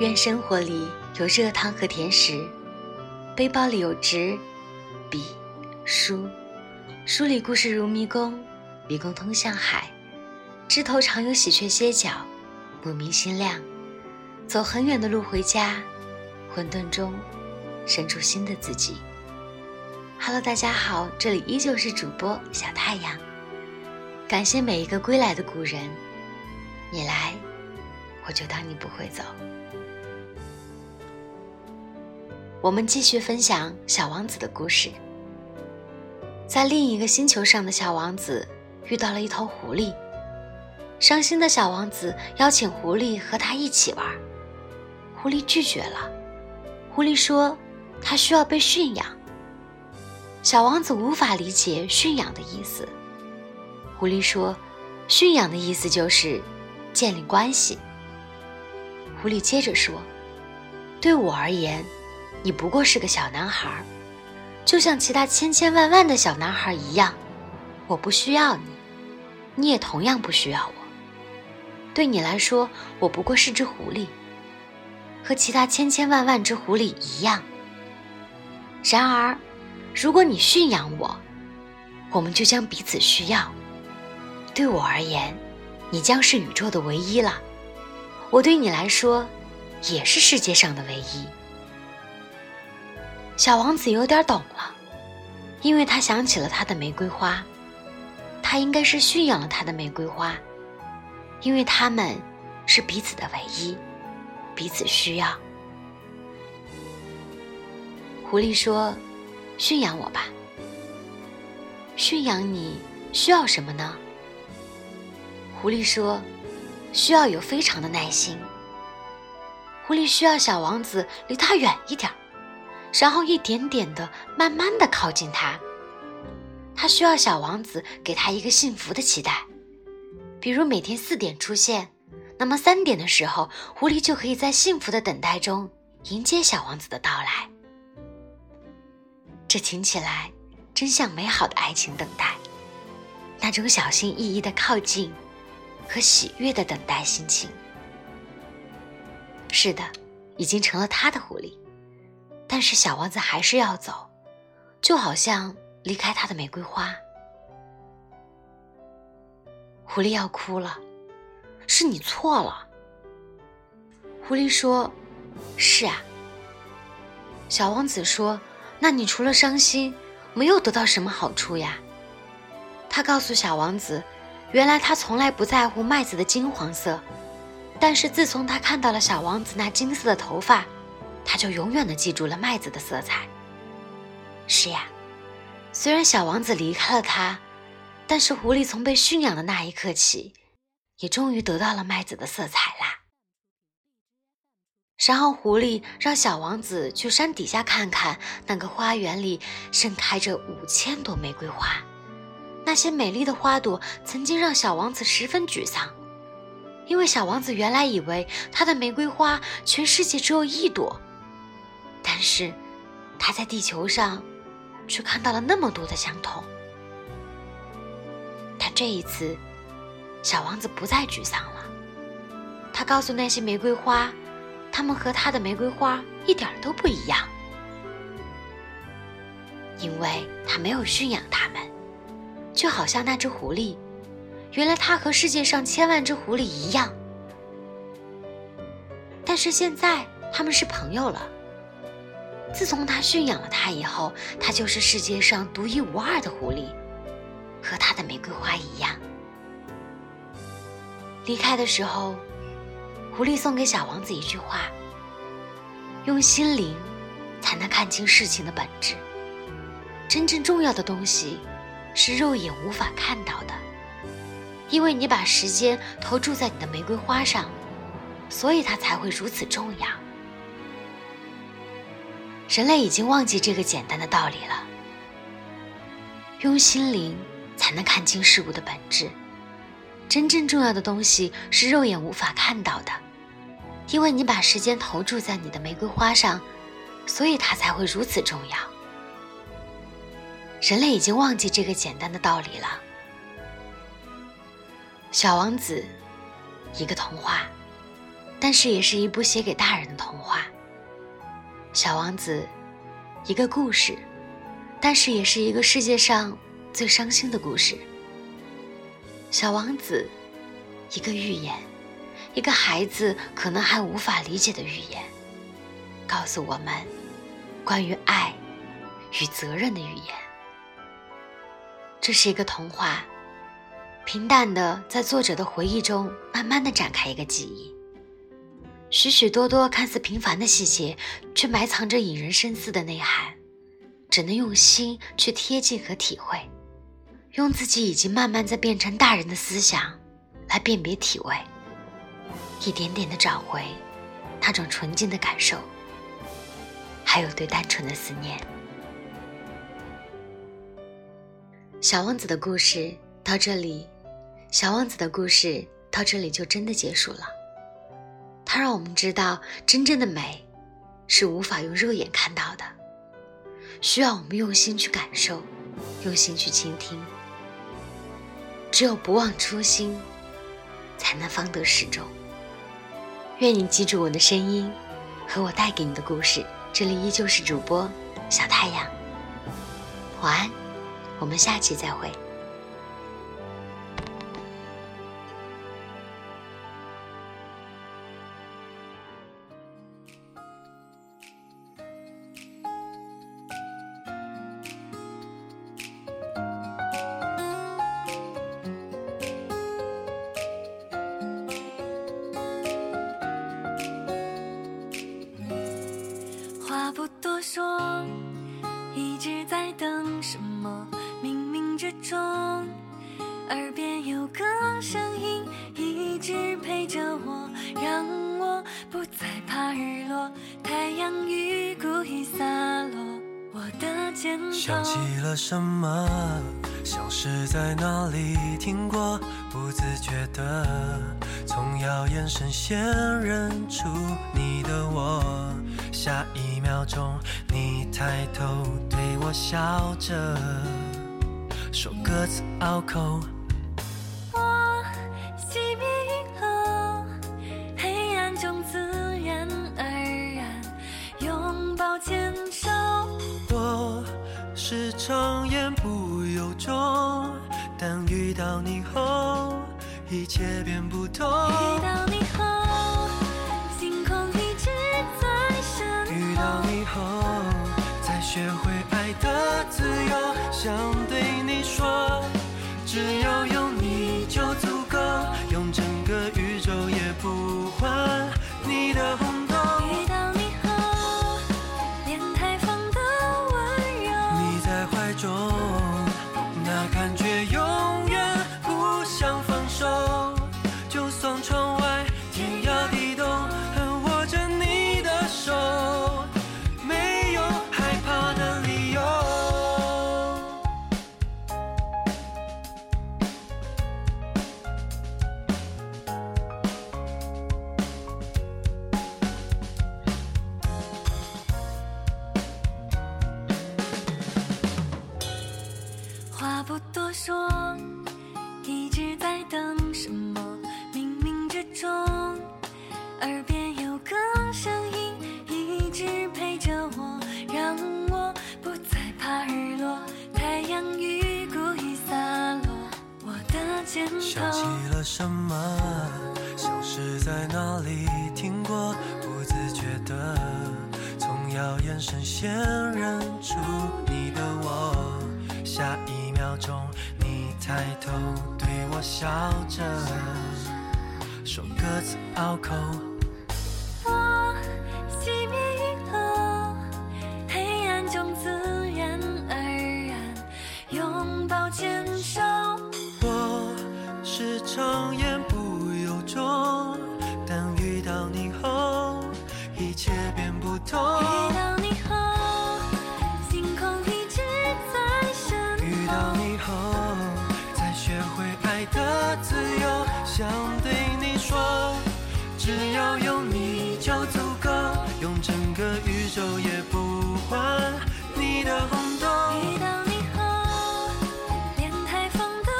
愿生活里有热汤和甜食，背包里有纸、笔、书，书里故事如迷宫，迷宫通向海，枝头常有喜鹊歇脚，莫名心亮。走很远的路回家，混沌中生出新的自己。Hello，大家好，这里依旧是主播小太阳。感谢每一个归来的故人，你来，我就当你不会走。我们继续分享小王子的故事。在另一个星球上的小王子遇到了一头狐狸，伤心的小王子邀请狐狸和他一起玩。狐狸拒绝了。狐狸说：“他需要被驯养。”小王子无法理解驯养的意思。狐狸说：“驯养的意思就是建立关系。”狐狸接着说：“对我而言，你不过是个小男孩，就像其他千千万万的小男孩一样。我不需要你，你也同样不需要我。对你来说，我不过是只狐狸。”和其他千千万万只狐狸一样。然而，如果你驯养我，我们就将彼此需要。对我而言，你将是宇宙的唯一了。我对你来说，也是世界上的唯一。小王子有点懂了，因为他想起了他的玫瑰花，他应该是驯养了他的玫瑰花，因为他们是彼此的唯一。彼此需要。狐狸说：“驯养我吧。”驯养你需要什么呢？狐狸说：“需要有非常的耐心。”狐狸需要小王子离他远一点，然后一点点的、慢慢的靠近他。他需要小王子给他一个幸福的期待，比如每天四点出现。那么三点的时候，狐狸就可以在幸福的等待中迎接小王子的到来。这听起来真像美好的爱情等待，那种小心翼翼的靠近和喜悦的等待心情。是的，已经成了他的狐狸，但是小王子还是要走，就好像离开他的玫瑰花。狐狸要哭了。是你错了，狐狸说：“是啊。”小王子说：“那你除了伤心，没有得到什么好处呀？”他告诉小王子：“原来他从来不在乎麦子的金黄色，但是自从他看到了小王子那金色的头发，他就永远的记住了麦子的色彩。”是呀，虽然小王子离开了他，但是狐狸从被驯养的那一刻起。也终于得到了麦子的色彩啦。然后狐狸让小王子去山底下看看，那个花园里盛开着五千朵玫瑰花。那些美丽的花朵曾经让小王子十分沮丧，因为小王子原来以为他的玫瑰花全世界只有一朵，但是他在地球上却看到了那么多的相同。但这一次。小王子不再沮丧了，他告诉那些玫瑰花，它们和他的玫瑰花一点都不一样，因为他没有驯养它们，就好像那只狐狸，原来它和世界上千万只狐狸一样，但是现在他们是朋友了。自从他驯养了它以后，它就是世界上独一无二的狐狸，和他的玫瑰花一样。离开的时候，狐狸送给小王子一句话：“用心灵才能看清事情的本质。真正重要的东西是肉眼无法看到的，因为你把时间投注在你的玫瑰花上，所以它才会如此重要。人类已经忘记这个简单的道理了。用心灵才能看清事物的本质。”真正重要的东西是肉眼无法看到的，因为你把时间投注在你的玫瑰花上，所以它才会如此重要。人类已经忘记这个简单的道理了。小王子，一个童话，但是也是一部写给大人的童话。小王子，一个故事，但是也是一个世界上最伤心的故事。小王子，一个寓言，一个孩子可能还无法理解的寓言，告诉我们关于爱与责任的语言。这是一个童话，平淡的在作者的回忆中慢慢的展开一个记忆。许许多多看似平凡的细节，却埋藏着引人深思的内涵，只能用心去贴近和体会，用自己已经慢慢在变成大人的思想来辨别体味，一点点的找回那种纯净的感受，还有对单纯的思念。小王子的故事到这里，小王子的故事到这里就真的结束了。它让我们知道，真正的美是无法用肉眼看到的，需要我们用心去感受，用心去倾听。只有不忘初心，才能方得始终。愿你记住我的声音和我带给你的故事。这里依旧是主播小太阳，晚安，我们下期再会。耳边有个声音一直陪着我，让我不再怕日落。太阳雨故意洒落我的肩头。想起了什么？像是在哪里听过，不自觉的从遥远声线认出你的我。下一秒钟，你抬头对我笑着。说歌词拗口。时常言不由衷，但遇到你后，一切变不同。遇到你后，星空一直在闪。遇到你后，才学会爱的自由。想对你说。只要有话不多说，一直在等什么？冥冥之中，耳边有个声音一直陪着我，让我不再怕日落。太阳雨故意洒落我的肩膀。想起了什么？像是在哪里听过？不自觉的从遥眼深陷认出你的我，下一。秒钟，你抬头对我笑着，说歌词拗口。想对你说，只要有你就足够，用整个宇宙也不换你的红豆。遇到你后，连台风都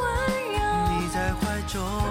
温柔。你在怀中。